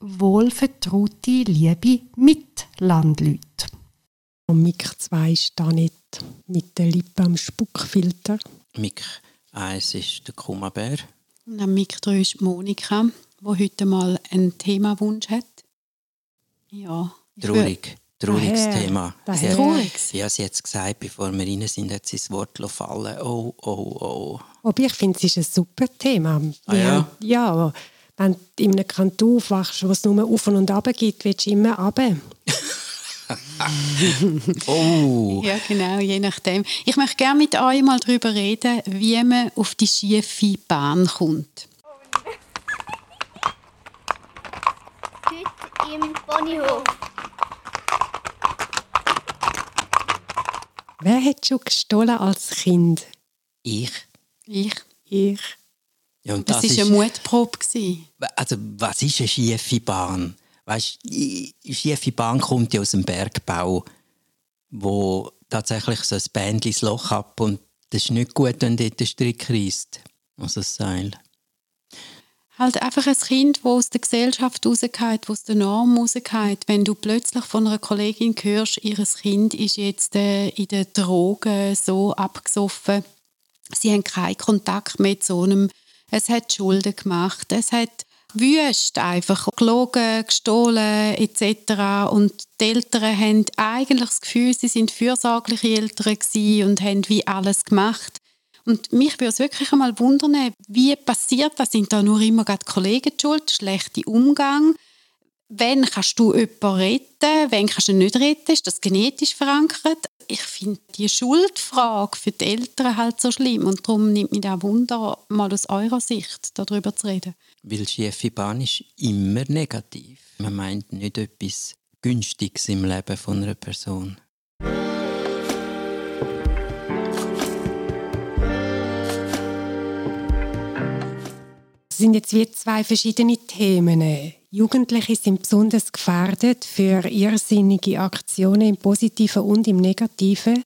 wohlvertraute, liebe Mitlandleute. Am Mic 2 stehe nicht mit der Lippe am Spuckfilter. Mic 1 ist der Kummerbär. Und am Mic 3 ist Monika, die heute mal einen Themawunsch hat. Ja. Traurig. Trauriges Daher. Thema. Daher. Sie hat- Traurig? Ja, sie hat es gesagt, bevor wir rein sind, hat sie das Wort fallen. Oh, oh, oh. Aber ich finde, es ist ein super Thema. Ah, ja? haben- ja, wenn du in einem Kanton aufwachst, wo es nur auf und ab gibt, willst du immer runter. Oh! Ja, genau, je nachdem. Ich möchte gerne mit euch mal darüber reden, wie man auf die schiefe Bahn kommt. Heute im Ponyhof. Wer hat schon gestohlen als Kind? Ich? Ich. Ich. Ja, und Das, das, war eine Mutprobe. gewesen. Also, was ist eine schiefe Bahn? Weißt, die schiefe Bahn kommt ja aus dem Bergbau, wo tatsächlich so ein Bändchen das Loch ab und das ist nicht gut, wenn dort der Strick reißt. Also das Seil. Halt einfach ein Kind, das aus der Gesellschaft rausgeht, das aus der Norm rausgeht. Wenn du plötzlich von einer Kollegin hörst, ihr Kind ist jetzt äh, in den Drogen so abgesoffen, sie haben keinen Kontakt mehr zu einem, es hat Schulden gemacht, es hat wüst einfach gelogen, gestohlen etc. Und die Eltern haben eigentlich das Gefühl, sie sind fürsorgliche Eltern und haben wie alles gemacht. Und mich würde es wirklich einmal wundern, wie passiert das? Sind da nur immer gerade Kollegen schuld, schlechter Umgang? Wenn kannst du jemanden retten, wenn kannst du ihn nicht retten? Ist das genetisch verankert? Ich finde die Schuldfrage für die Eltern halt so schlimm und darum nimmt mich auch Wunder, mal aus eurer Sicht darüber zu reden. Weil schiefe Bahn ist immer negativ. Man meint nicht etwas Günstiges im Leben von einer Person. Das sind jetzt wie zwei verschiedene Themen. Jugendliche sind besonders gefährdet für irrsinnige Aktionen im Positiven und im Negativen,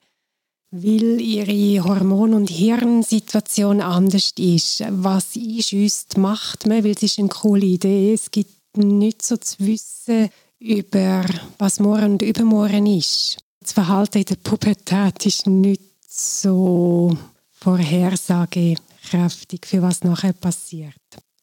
weil ihre Hormon- und Hirnsituation anders ist. Was einschüsst, macht man, weil es ist eine coole Idee. Es gibt nichts so zu wissen über was morgen und übermorgen ist. Das Verhalten in der Pubertät ist nicht so vorhersagekräftig, für was nachher passiert.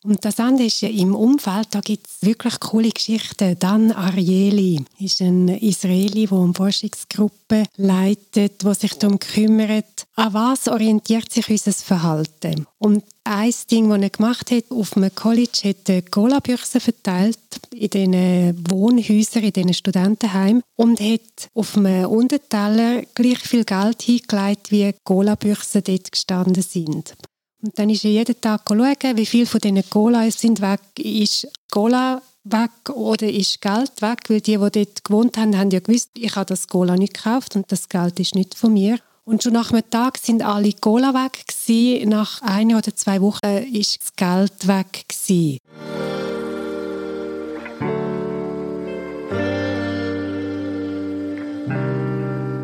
Und das andere ist im Umfeld, da gibt es wirklich coole Geschichten. Dan Ariely ist ein Israeli, der eine Forschungsgruppe leitet, die sich darum kümmert, an was orientiert sich unser Verhalten. Und ein Ding, das er gemacht hat, auf einem College hat er Cola-Büchsen verteilt in diesen Wohnhäusern, in diesen Studentenheimen und hat auf einem Unterteller gleich viel Geld hingelegt, wie Cola-Büchsen dort gestanden sind. Und dann ist er jeden Tag schauen, wie viel von diesen Cola sind weg. Ist Cola weg oder ist Geld weg? Weil die, die dort gewohnt haben, haben ja gewusst, ich habe das Cola nicht gekauft und das Geld ist nicht von mir. Und schon nach einem Tag sind alle Cola weg gewesen. Nach einer oder zwei Wochen ist das Geld weg gewesen.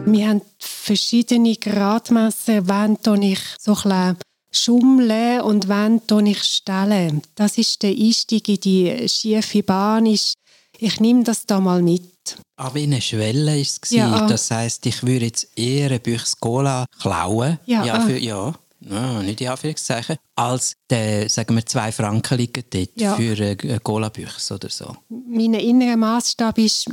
Wir haben verschiedene Gradmesser, wann ich so ein schummeln und wann tue ich stellen. Das ist der Einstieg in die schiefe Bahn. Ist, ich nehme das da mal mit. Aber wie eine Schwelle war es. Ja. Das heisst, ich würde jetzt eher ein Büchs Cola klauen. Ja, ja, ah. für, ja. Ja, nicht in Anführungszeichen. Als der, sagen wir, zwei Franken liegen dort Ja. für eine Cola-Büchse oder so. Mein innerer Maßstab ist,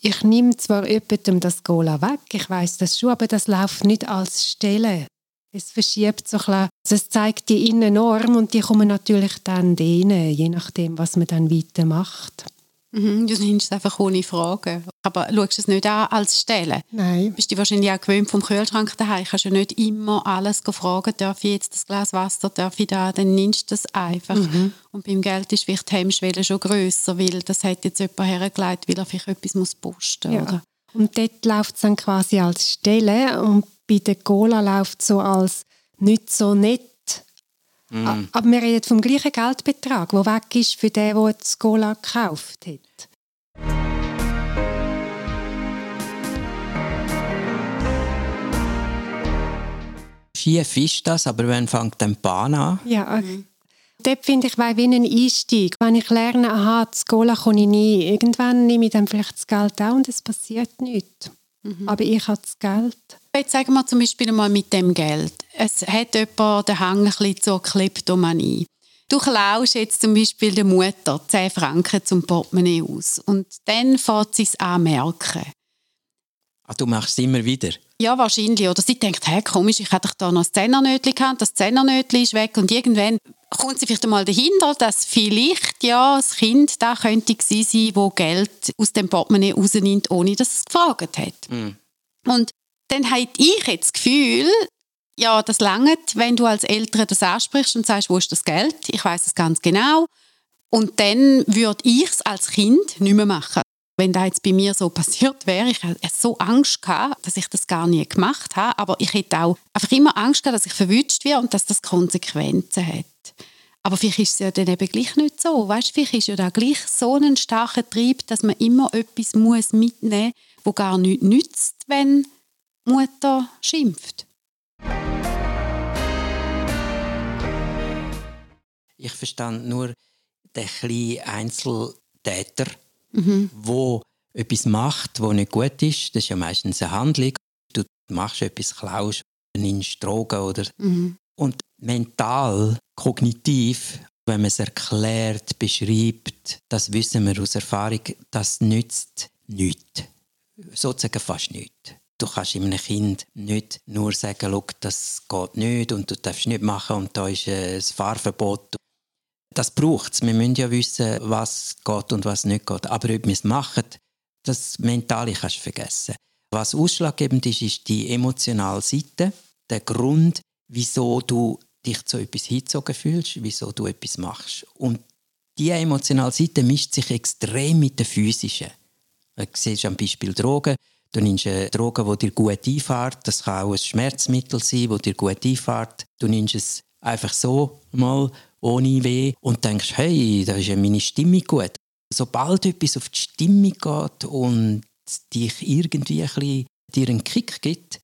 ich nehme zwar jemandem das Cola weg, ich weiß das schon, aber das läuft nicht als Stelle. Es verschiebt so ein bisschen, also es zeigt die Innennorm und die kommen natürlich dann denen, je nachdem, was man dann weitermacht. Mhm, du nimmst es einfach ohne Fragen. Aber schaust es nicht an als Stelle. Nein. bist du wahrscheinlich auch gewöhnt vom Kühlschrank daheim. Kannst du nicht immer alles fragen, darf ich jetzt das Glas Wasser, darf ich da, dann nimmst du das einfach. Und beim Geld ist vielleicht die Hemmschwelle schon grösser, weil das hat jetzt jemand hergelegt, weil er vielleicht etwas muss posten Ja. oder? Und dort läuft es dann quasi als Stelle und bei der Cola läuft es so als nicht so nett. A- Aber wir reden vom gleichen Geldbetrag, der weg ist für den, der das Cola gekauft hat. Schief ist das, aber wann fängt dann die Bahn an? Ja, Dort finde ich, weil wie ein Einstieg. Wenn ich lerne, aha, das Gola kann ich nie, irgendwann nehme ich dann vielleicht das Geld auch und es passiert nichts. Mhm. Aber ich habe das Geld. Jetzt sagen wir zum Beispiel mal mit dem Geld. Es hat jemand den Hang ein bisschen zur Kleptomanie. Du klaust jetzt zum Beispiel der Mutter 10 Franken zum Portemonnaie aus und dann fährt sie es an merken. Ah, du machst es immer wieder? Ja, wahrscheinlich. Oder sie denkt, hey, komisch, ich hätte da noch das Zehnernötchen gehabt, das Zehnernötchen ist weg und irgendwann kommt sie vielleicht einmal dahinter, dass vielleicht ja das Kind da könnte sein, wo Geld aus dem Portemonnaie rausnimmt, ohne dass es gefragt hat. Mm. Und dann habe ich jetzt das Gefühl, ja, das langt, wenn du als Eltern das ansprichst und sagst, wo ist das Geld? Ich weiß es ganz genau. Und dann würde ich es als Kind nicht mehr machen. Wenn das jetzt bei mir so passiert wäre, ich hätte so Angst gehabt, dass ich das gar nie gemacht habe, aber ich hätte auch einfach immer Angst gehabt, dass ich verwünscht werde und dass das Konsequenzen hat. Aber vielleicht ist es ja dann eben gleich nicht so. Weißt, vielleicht ist ja da gleich so ein starker Trieb, dass man immer etwas mitnehmen muss, wo gar nichts nützt, wenn Mutter schimpft. Ich verstand nur den kleinen Einzeltäter, mhm. wo etwas macht, wo nicht gut ist. Das ist ja meistens eine Handlung. Du machst etwas, klaust, nimmst Drogen oder mhm. und mental, kognitiv, wenn man es erklärt, beschreibt, das wissen wir aus Erfahrung, das nützt nichts. Sozusagen fast nichts. Du kannst einem Kind nicht nur sagen, das geht nicht und du darfst nicht machen und da ist ein Fahrverbot das braucht es. Wir müssen ja wissen, was geht und was nicht geht. Aber ob wir es machen, das Mentale kannst du vergessen. Was ausschlaggebend ist, ist die emotionale Seite, der Grund, wieso du dich zu etwas hingezogen fühlst, wieso du etwas machst. Und diese emotionale Seite mischt sich extrem mit der physischen. Du siehst am Beispiel Drogen. Du nimmst eine Droge, die dir gut einfährt. Das kann auch ein Schmerzmittel sein, das dir gut einfährt. Du nimmst es einfach so mal ohne weh und denkst, hey, da ist ja meine Stimmung gut. Sobald etwas auf die Stimmung geht und dich irgendwie ein bisschen dir einen Kick gibt,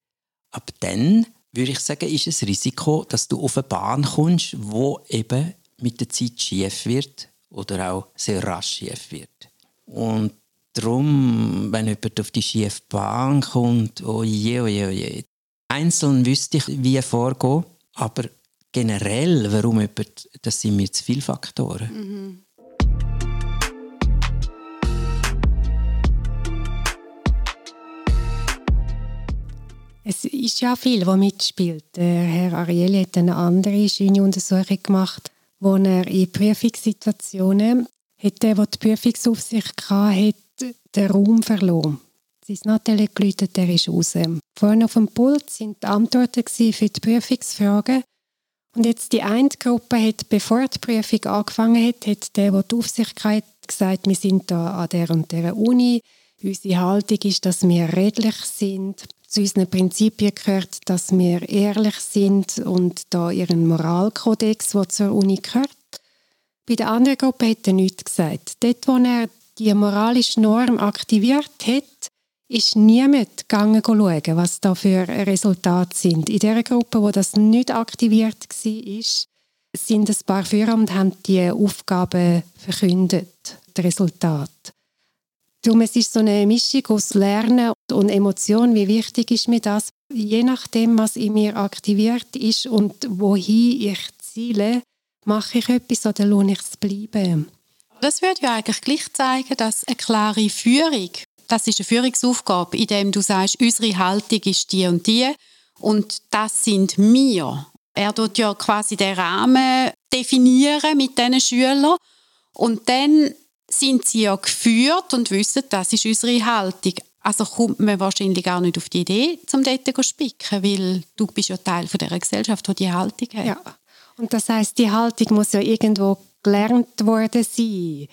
ab dann würde ich sagen, ist es Risiko, dass du auf eine Bahn kommst, wo eben mit der Zeit schief wird oder auch sehr rasch schief wird. Und darum, wenn jemand auf die schiefe Bahn kommt, oh je, oh je, oh je. Einzeln wüsste ich, wie vorgehen, aber generell, warum jemand, das sind mir zu viele Faktoren. Mhm. Es ist ja viel, was mitspielt. Der Herr Arieli hat eine andere schöne Untersuchung gemacht, wo er in Prüfungssituationen der, der die Prüfungsaufsicht hatte, den Raum verloren. Sein Nathalie geläutet, der ist raus. Vorne auf dem Pult sind die Antworten für die Prüfungsfragen und jetzt die eine Gruppe hat, bevor die Prüfung angefangen hat, hat der, der die Aufsicht gesagt, wir sind da an der und der Uni. Unsere Haltung ist, dass wir redlich sind. Zu unseren Prinzipien gehört, dass wir ehrlich sind und da ihren Moralkodex, der zur Uni gehört. Bei der anderen Gruppe hat er nichts gesagt. Dort, wo er die moralische Norm aktiviert hat, ist niemand gegangen schauen, was da für Resultate sind. In der Gruppe, wo das nicht aktiviert war, sind ein paar Führer und haben die Aufgaben verkündet, das Resultat. Darum es ist so eine Mischung aus Lernen und Emotion. Wie wichtig ist mir das? Je nachdem, was in mir aktiviert ist und wohin ich ziele, mache ich etwas oder lohne ich es bleiben. Das würde ja eigentlich gleich zeigen, dass eine klare Führung das ist eine Führungsaufgabe, indem du sagst, unsere Haltung ist die und die und das sind wir. Er tut ja quasi den Rahmen definieren mit diesen Schülern und dann sind sie ja geführt und wissen, das ist unsere Haltung. Also kommt man wahrscheinlich gar nicht auf die Idee, zum dort zu spicken, weil du bist ja Teil von dieser Gesellschaft, die diese Haltung hat. Ja. Und das heißt, die Haltung muss ja irgendwo gelernt worden sein.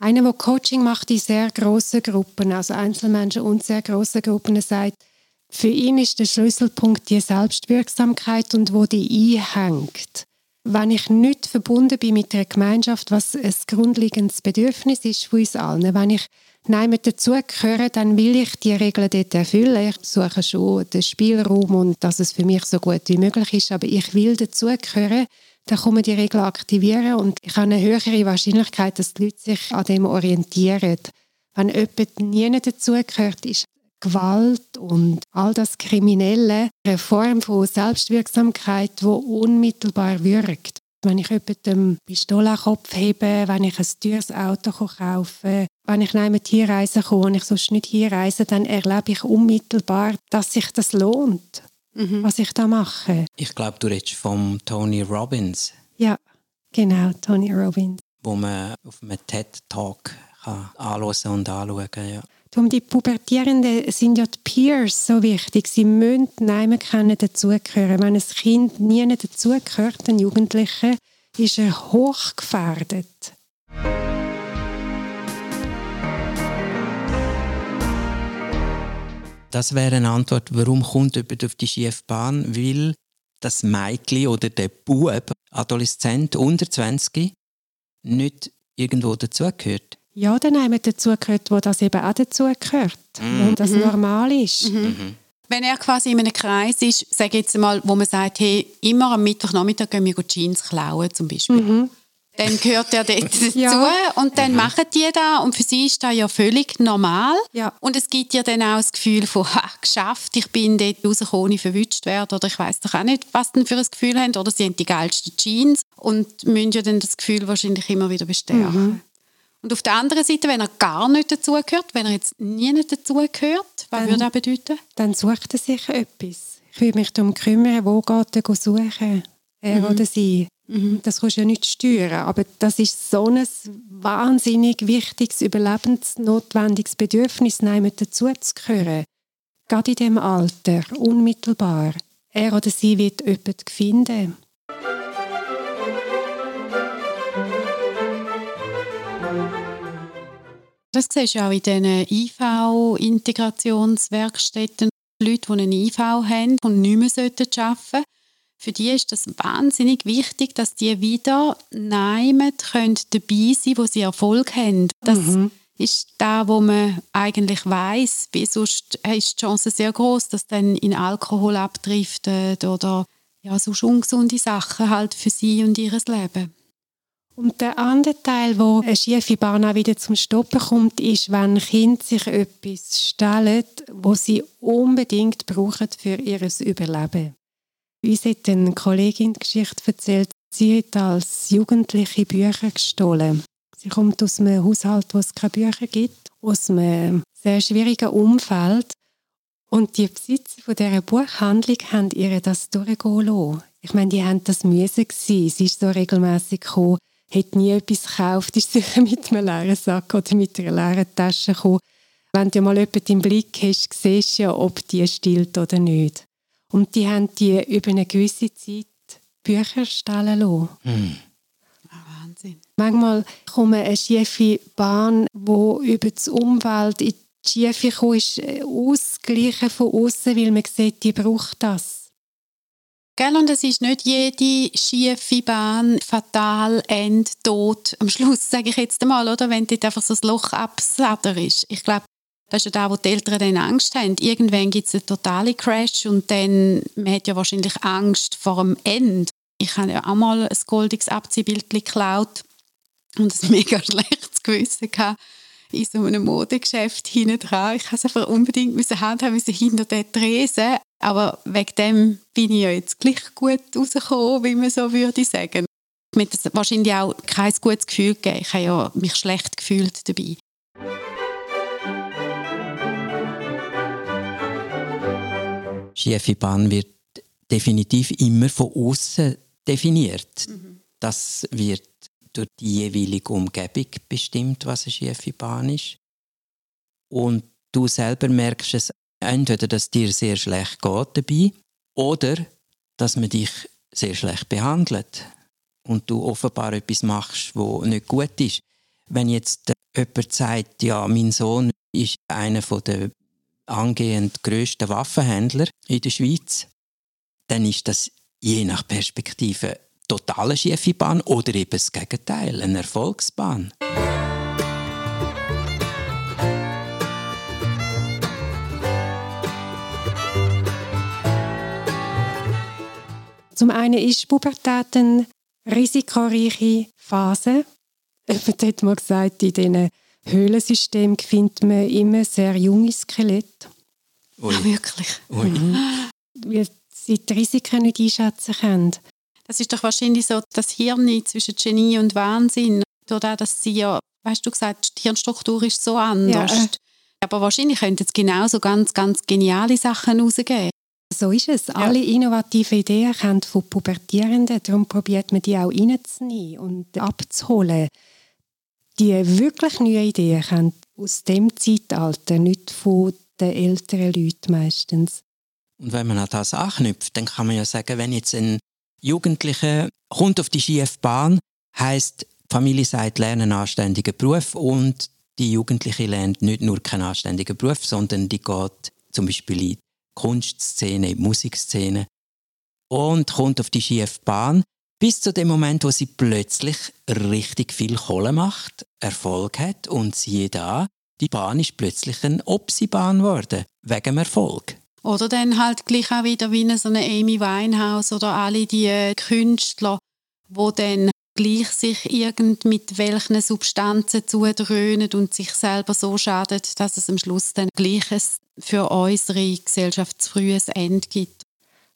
Einer, der Coaching macht in sehr grossen Gruppen, also Einzelmenschen und sehr grossen Gruppen, sagt, für ihn ist der Schlüsselpunkt die Selbstwirksamkeit und wo die einhängt. Wenn ich nicht verbunden bin mit einer Gemeinschaft, was ein grundlegendes Bedürfnis ist von uns allen, wenn ich Nein, mit dazugehören, dann will ich die Regeln dort erfüllen. Ich suche schon den Spielraum und dass es für mich so gut wie möglich ist, aber ich will dazugehören, dann kann man die Regeln aktivieren und ich habe eine höhere Wahrscheinlichkeit, dass die Leute sich an dem orientieren. Wenn jemand nie dazugehört, ist Gewalt und all das Kriminelle eine Form von Selbstwirksamkeit, die unmittelbar wirkt. Wenn ich jemandem Pistole an den Kopf hebe, wenn ich ein teures Auto kaufe, wenn ich nicht hier reisen kann und ich sonst nicht hier reise, dann erlebe ich unmittelbar, dass sich das lohnt, mhm. was ich da mache. Ich glaube, du redest vom Tony Robbins. Ja, genau, Tony Robbins. Wo man auf einem TED-Talk anschauen und anschauen kann. Ja. Darum die Pubertierenden sind ja die Peers so wichtig. Sie müssen niemand kennen dazugehören. Wenn ein Kind nie dazugehört, ein Jugendlicher, ist er hochgefährdet. Das wäre eine Antwort, warum kommt jemand auf die Schiefbahn? Weil das Mädchen oder der Bub, Adoleszent unter 20, nicht irgendwo dazugehört. Ja, dann jemand dazugehört, wo das eben auch dazugehört. Mhm. Und das normal ist. Mhm. mhm. Wenn er quasi in einem Kreis ist, sage jetzt mal, wo man sagt, hey, immer am Mittwochnachmittag gehen wir Jeans klauen zum Beispiel. Mhm dann gehört er dort dazu ja. und dann mhm. machen die da und für sie ist das ja völlig normal. Ja. Und es gibt ja dann auch das Gefühl von, ha, geschafft, ich bin dort rausgekommen, ohne verwünscht werden oder ich weiß doch auch nicht, was denn für ein Gefühl haben oder sie haben die geilsten Jeans und müssen ja dann das Gefühl wahrscheinlich immer wieder bestärken. Und auf der anderen Seite, wenn er gar nicht dazugehört, wenn er jetzt nie nicht dazugehört, was dann, würde das bedeuten? Dann sucht er sich etwas. Ich würde mich darum kümmern, wo geht er suchen, er mhm. oder sie. Mhm. Das kannst du ja nicht steuern, aber das ist so ein wahnsinnig wichtiges, überlebensnotwendiges Bedürfnis, nehmen dazu zu gehören. Gerade in diesem Alter, unmittelbar. Er oder sie wird jemanden finden. Das siehst du auch in diesen IV-Integrationswerkstätten. Leute, die einen IV haben und nicht mehr arbeiten sollten, für die ist das wahnsinnig wichtig, dass die wieder nehmen können dabei sein, wo sie Erfolg haben. Das mhm. ist da, wo man eigentlich weiß, wie sonst ist die Chance sehr groß, dass dann in Alkohol abdriftet oder ja sonst ungesunde Sachen halt für sie und ihr Leben. Und der andere Teil, wo eine schiefe Bahn auch wieder zum Stoppen kommt, ist, wenn Kinder sich etwas stellen, wo sie unbedingt brauchen für ihr Überleben. Uns hat eine Kollegin die Geschichte erzählt, sie hat als Jugendliche Bücher gestohlen. Sie kommt aus einem Haushalt, wo es keine Bücher gibt, aus einem sehr schwierigen Umfeld. Und die Besitzer von dieser Buchhandlung haben ihr das durchgehen lassen. Ich meine, die haben das müssen. Sie ist so regelmäßig gekommen, hat nie etwas gekauft, ist sicher mit einem leeren Sack oder mit einer leeren Tasche gekommen. Wenn du mal jemanden im Blick hast, siehst du ja, ob die stillt oder nicht. Und die haben die über eine gewisse Zeit Bücher stellen lassen. Mm. Wahnsinn. Manchmal kommt eine schiefe Bahn, wo über das Umwelt in die Schiefe kommt, ist äh, ausgleichen von außen, weil man sieht, die braucht das. Gell, und es ist nicht jede schiefe Bahn fatal, end, tot. Am Schluss sage ich jetzt einmal, oder, wenn dort einfach so ein Loch absader ist. Ich glaube, das ist ja da, wo die Eltern dann Angst haben. Irgendwann gibt es einen totalen Crash und dann man hat ja wahrscheinlich Angst vor dem Ende. Ich habe ja auch mal ein goldiges Abziehbild geklaut und ein mega schlechtes Gewissen gehabt in so einem Modegeschäft hinten dran. Ich musste es einfach unbedingt müssen handhaben, müssen hinter den Tresen. Aber wegen dem bin ich ja jetzt gleich gut rausgekommen, wie man so würde sagen. Mir hat das wahrscheinlich auch kein gutes Gefühl gegeben. Ich habe ja mich schlecht gefühlt dabei. schiefe Bahn wird definitiv immer von außen definiert. Mhm. Das wird durch die jeweilige Umgebung bestimmt, was eine schiefe Bahn ist. Und du selber merkst es entweder, dass dir sehr schlecht geht dabei oder dass man dich sehr schlecht behandelt und du offenbar etwas machst, wo nicht gut ist. Wenn jetzt jemand sagt, ja, mein Sohn ist einer der angehend grössten Waffenhändler in der Schweiz, dann ist das je nach Perspektive totale schiefe Bahn oder eben das Gegenteil, eine Erfolgsbahn. Zum einen ist Pubertät eine risikoreiche Phase. Jemand hat mal gesagt, in diesen Höhlensystemen findet man immer sehr junge Skelette. Ui. Ja, wirklich. Ui. Weil sie die Risiken nicht einschätzen können. Das ist doch wahrscheinlich so das Hirn zwischen Genie und Wahnsinn. Dadurch, dass sie ja, weißt du gesagt, die Hirnstruktur ist so anders. Ja. Aber wahrscheinlich könnten es genauso ganz, ganz geniale Sachen rausgeben. So ist es. Alle innovativen Ideen kommen von Pubertierenden. Darum probiert man die auch reinzunehmen und abzuholen. Die wirklich neuen Ideen kommen aus dem Zeitalter, nicht von den älteren Leuten meistens. Und wenn man an das anknüpft, dann kann man ja sagen, wenn jetzt ein Jugendlicher kommt auf die schiefe Bahn, heißt Familie sagt, lerne einen anständigen Beruf und die Jugendliche lernt nicht nur keinen anständigen Beruf, sondern die geht zum Beispiel in die Kunstszene, in die Musikszene und kommt auf die schiefe Bahn bis zu dem Moment, wo sie plötzlich richtig viel Kohle macht, Erfolg hat und siehe da, die Bahn ist plötzlich eine Opsi-Bahn geworden, wegen Erfolg. Oder dann halt gleich auch wieder wie so eine Amy Winehouse oder alle die äh, Künstler, wo dann gleich sich irgend mit welchen Substanzen zudröhnen und sich selber so schadet, dass es am Schluss dann gleiches für unsere Gesellschaft frühes Ende gibt.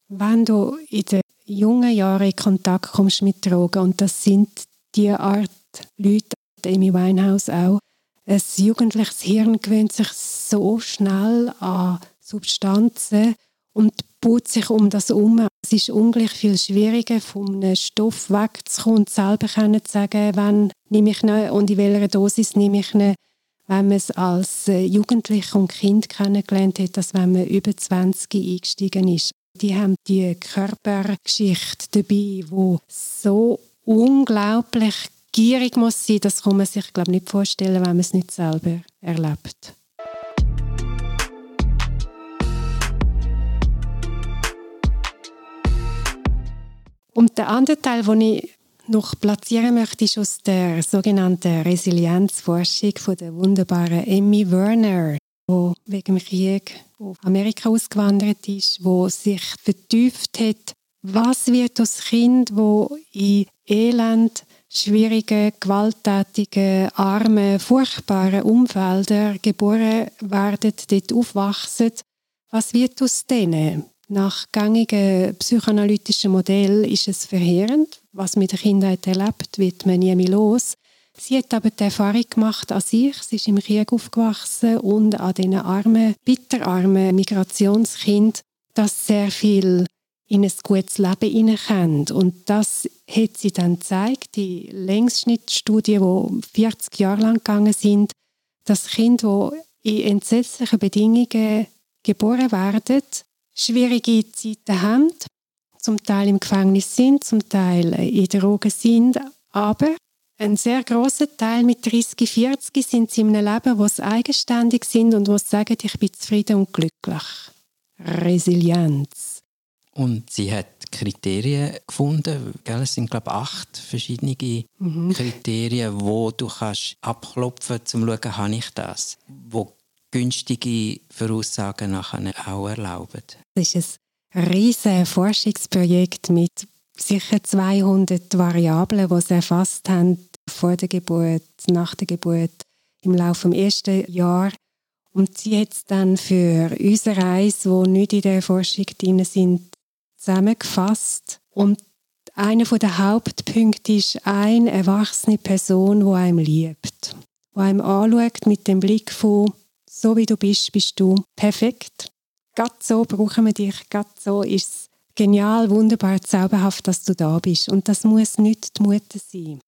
Wenn du in den jungen Jahren in Kontakt kommst mit Drogen, und das sind die Art Leute, Amy Winehouse auch, ein jugendliches Hirn gewöhnt sich so schnell an Substanzen und baut sich um das um. Es ist ungleich viel schwieriger, von einem Stoff wegzukommen und selber zu sagen, wann nehme ich ihn und in welcher Dosis nehme ich ihn, wenn man es als äh, Jugendlicher und Kind kennengelernt hat, als wenn man über 20 eingestiegen ist. Die haben die Körpergeschichte dabei, wo so unglaublich gierig muss sein, das kann man sich glaube nicht vorstellen, wenn man es nicht selber erlebt. Und der andere Teil, den ich noch platzieren möchte, ist aus der sogenannten Resilienzforschung von der wunderbaren Emmy Werner, die wegen dem Krieg auf Amerika ausgewandert ist, wo sich vertieft hat, was wird das Kind, wo in Elend, schwierigen, gewalttätigen, armen, furchtbaren Umfeldern geboren werden, dort aufwachsen, was wird aus denen? Nach gängigen psychoanalytischen Modell ist es verheerend. Was mit der Kindheit erlebt, wird man nie mehr los. Sie hat aber die Erfahrung gemacht an sich. Sie ist im Krieg aufgewachsen und an diesen armen, bitterarmen Migrationskind, dass sehr viel in ein gutes Leben hineinkommt. Und das hat sie dann gezeigt, die Längsschnittstudie, die 40 Jahre lang gegangen sind, dass Kinder, die in entsetzlichen Bedingungen geboren werden, schwierige Zeiten haben, zum Teil im Gefängnis sind, zum Teil in Drogen sind, aber ein sehr großer Teil mit 30, 40 sind sie in einem Leben, wo sie eigenständig sind und wo sie sagen, ich bin zufrieden und glücklich. Resilienz. Und sie hat Kriterien gefunden, gell? es sind glaube ich acht verschiedene Mhm. Kriterien, wo du kannst abklopfen, um zu schauen, habe ich das, wo günstige Voraussagen nachher auch erlauben. Das ist ein riesiges Forschungsprojekt mit sicher 200 Variablen, die sie erfasst haben vor der Geburt, nach der Geburt, im Laufe des ersten Jahr. Und sie hat es dann für unsere Reise, die nicht in der Forschung drin sind, zusammengefasst. Und einer der Hauptpunkte ist eine erwachsene Person, die einem liebt. Die einem anschaut mit dem Blick von, so wie du bist, bist du perfekt. Gerade so brauchen wir dich, gerade so ist es genial, wunderbar, zauberhaft, dass du da bist. Und das muss nicht die Mutter sein.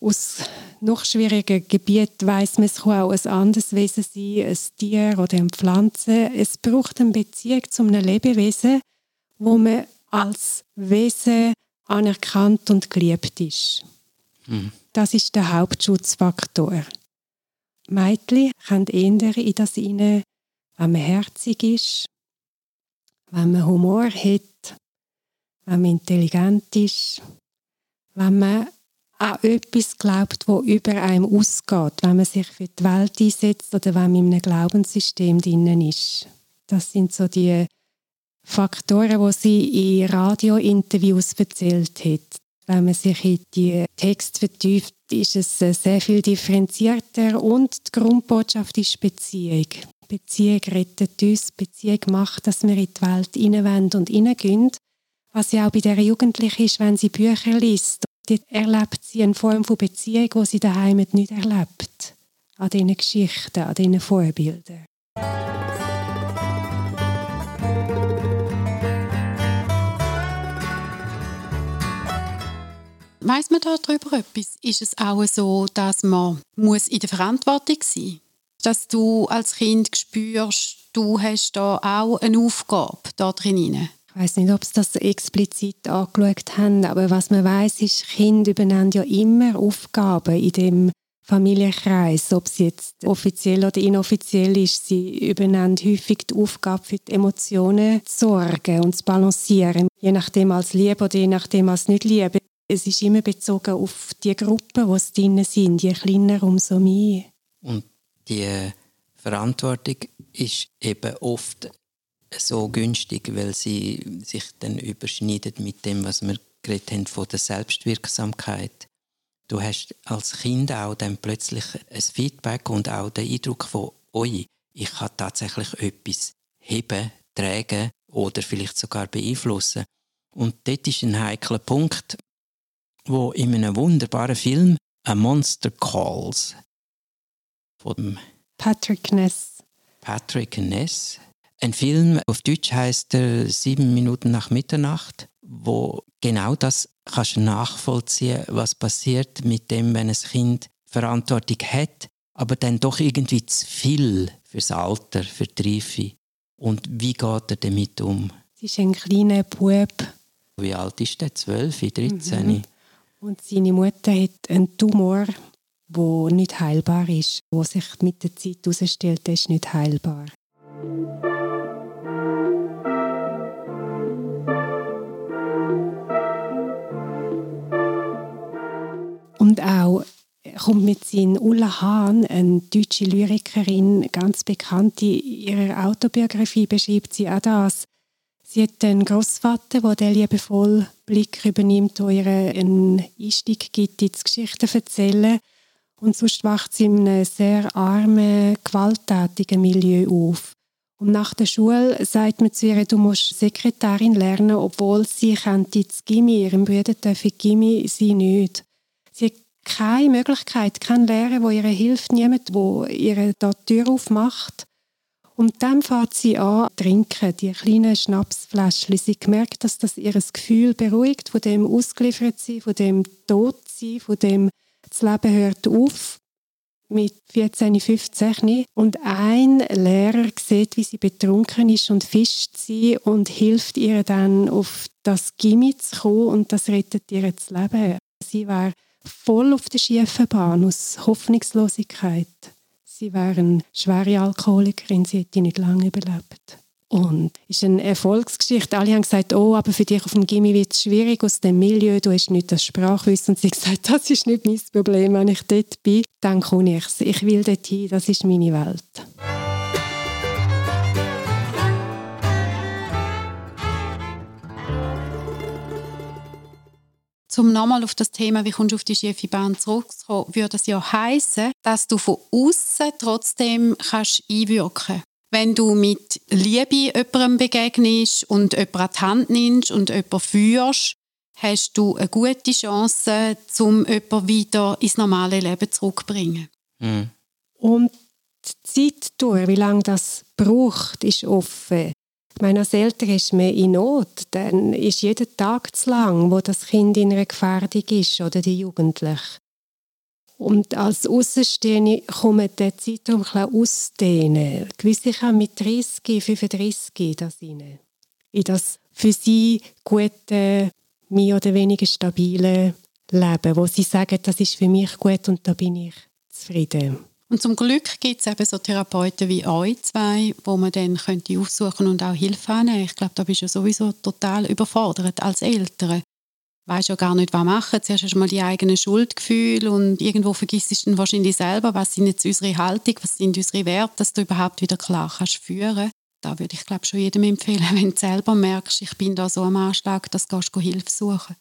Aus noch schwierigen Gebieten weiss man, es kann auch ein anderes Wesen sein, ein Tier oder eine Pflanze. Es braucht eine Beziehung zu einem Lebewesen, wo man als Wesen anerkannt und geliebt ist. Mhm. Das ist der Hauptschutzfaktor. Mädchen können eher in das hinein, wenn man herzig ist, wenn man Humor hat, wenn man intelligent ist, wenn man an etwas glaubt, wo über einem ausgeht, wenn man sich für die Welt einsetzt oder wenn man in einem Glaubenssystem drinnen ist. Das sind so die Faktoren, die sie in Radiointerviews erzählt hat. Wenn man sich in die Text vertieft, ist es sehr viel differenzierter und die Grundbotschaft ist Beziehung. Beziehung rettet uns, Beziehung macht, dass wir in die Welt hineinwenden und hineingehen. Was ja auch bei der Jugendlichen ist, wenn sie Bücher liest, dort erlebt sie eine Form von Beziehung, die sie daheim nicht erlebt. An diesen Geschichten, an diesen Vorbildern. Weiß man darüber etwas? Ist es auch so, dass man muss in der Verantwortung sein muss? Dass du als Kind spürst, du hast da auch eine Aufgabe da drin? Ich weiß nicht, ob sie das explizit angeschaut haben, aber was man weiß, ist, Kinder übernehmen ja immer Aufgaben in dem Familienkreis, ob es jetzt offiziell oder inoffiziell ist, sie übernehmen häufig die Aufgabe für die Emotionen zu sorgen und zu balancieren, je nachdem als Liebe oder je nachdem als nicht Liebe. Es ist immer bezogen auf die Gruppen, die drin sind, je kleiner, umso mehr. Und die Verantwortung ist eben oft so günstig, weil sie sich dann überschneidet mit dem, was wir geredet haben von der Selbstwirksamkeit. Du hast als Kind auch dann plötzlich ein Feedback und auch den Eindruck von, oi, ich kann tatsächlich etwas heben, tragen oder vielleicht sogar beeinflussen. Und dort ist ein heikler Punkt, wo in einem wunderbaren Film A Monster Calls von Patrick Ness. Patrick Ness. Ein Film, auf Deutsch heißt er Sieben Minuten nach Mitternacht, wo genau das kannst du nachvollziehen, was passiert mit dem, wenn ein Kind Verantwortung hat, aber dann doch irgendwie zu viel fürs Alter, für die Reife. Und wie geht er damit um? Es ist ein kleiner Bub. Wie alt ist der? 12, 13? Mhm. Und seine Mutter hat einen Tumor, der nicht heilbar ist, wo sich mit der Zeit herausstellt, ist nicht heilbar. Und auch kommt mit seinen Ulla Hahn, eine deutsche Lyrikerin, ganz bekannt in ihrer Autobiografie, beschreibt sie auch das. Sie hat einen Großvater, der den liebevollen Blick übernimmt, der ihr einen Einstieg gibt ins Geschichten erzählen. Und sonst wacht sie in einem sehr armen, gewalttätigen Milieu auf. Und nach der Schule sagt man zu ihr, du musst Sekretärin lernen, obwohl sie könnte ins Gimmi, ihrem Bruder dürfen Gimmi, sie nicht. Sie hat keine Möglichkeit, kein Lehrer, wo ihr hilft, niemand, wo ihre die Tür aufmacht. Und dann fährt sie an, trinken, die kleinen Schnapsfläschchen. Sie merkt, dass das ihr Gefühl beruhigt, von dem ausgeliefert sein, von dem tot sein, von dem das Leben hört auf mit 14, 15 und ein Lehrer sieht, wie sie betrunken ist und fischt sie und hilft ihr dann auf das Gimmi zu kommen und das rettet ihr das Leben. Sie war voll auf der schiefen Bahn aus Hoffnungslosigkeit. Sie war eine schwere Alkoholikerin, sie hätte nicht lange überlebt. Und es ist eine Erfolgsgeschichte. Alle haben gesagt, oh, aber für dich auf dem Gimmi wird es schwierig aus dem Milieu, du hast nicht das Sprachwissen. Und sie hat gesagt, das ist nicht mein Problem, wenn ich dort bin, dann komme ich Ich will dort hin, das ist meine Welt. Um nochmal auf das Thema, wie kommst du auf die schiefe Bahn zurückzukommen, würde es ja heißen, dass du von außen trotzdem kannst einwirken Wenn du mit Liebe jemandem begegnest und jemanden an die Hand nimmst und jemanden führst, hast du eine gute Chance, um jemanden wieder ins normale Leben zurückzubringen. Mhm. Und die Zeit durch, wie lange das braucht, ist offen. Ich meine, als Eltern ist man in Not, dann ist jeder Tag zu lang, wo das Kind in einer Gefährdung ist oder die Jugendliche. Und als Außenstehende kommt der Zeitraum ein ausdehnen. Gewisse kommen mit 30, 35 das rein. In das für sie gute, mehr oder weniger stabile Leben, wo sie sagen, das ist für mich gut und da bin ich zufrieden. Und zum Glück gibt es eben so Therapeuten wie euch zwei, wo man dann könnte aufsuchen und auch Hilfe annehmen. Ich glaube, da bist du sowieso total überfordert als Eltern. weißt ja gar nicht, was machen. Zuerst hast du mal die eigenen Schuldgefühle und irgendwo vergisst du dann wahrscheinlich selber, was sind jetzt unsere Haltung, was sind unsere Werte, dass du überhaupt wieder klar kannst führen. Da würde ich glaube schon jedem empfehlen, wenn du selber merkst, ich bin da so am Anschlag, dass du Hilfe suchen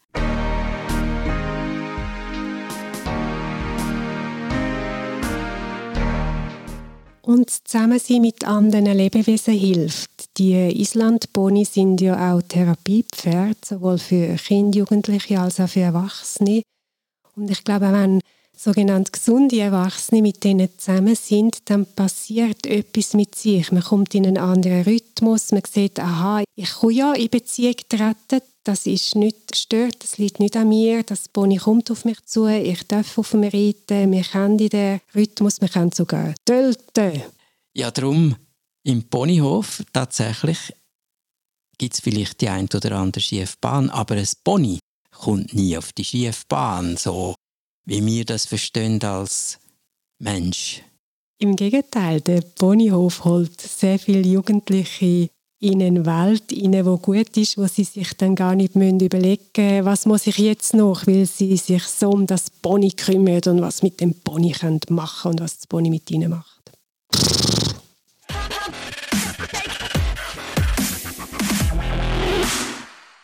Und Zusammensein mit anderen Lebewesen hilft. Die Islandboni sind ja auch Therapiepferde, sowohl für Kinder, Jugendliche als auch für Erwachsene. Und ich glaube, wenn sogenannte gesunde Erwachsene mit denen zusammen sind, dann passiert etwas mit sich. Man kommt in einen anderen Rhythmus, man sieht, aha, ich kann ja in Beziehung treten, das ist nicht gestört, das liegt nicht an mir, das Pony kommt auf mich zu, ich darf auf mir reiten, wir kennen den Rhythmus, wir können sogar töten. Ja, darum im Ponyhof tatsächlich gibt es vielleicht die ein oder andere Schiefbahn, aber ein Pony kommt nie auf die Schiefbahn, so wie wir das verstehen als Mensch. Im Gegenteil, der Ponyhof holt sehr viele Jugendliche in eine Welt rein, die gut ist, wo sie sich dann gar nicht überlegen müssen, was muss ich jetzt noch, weil sie sich so um das Pony kümmern und was mit dem Pony machen können und was das Pony mit ihnen macht.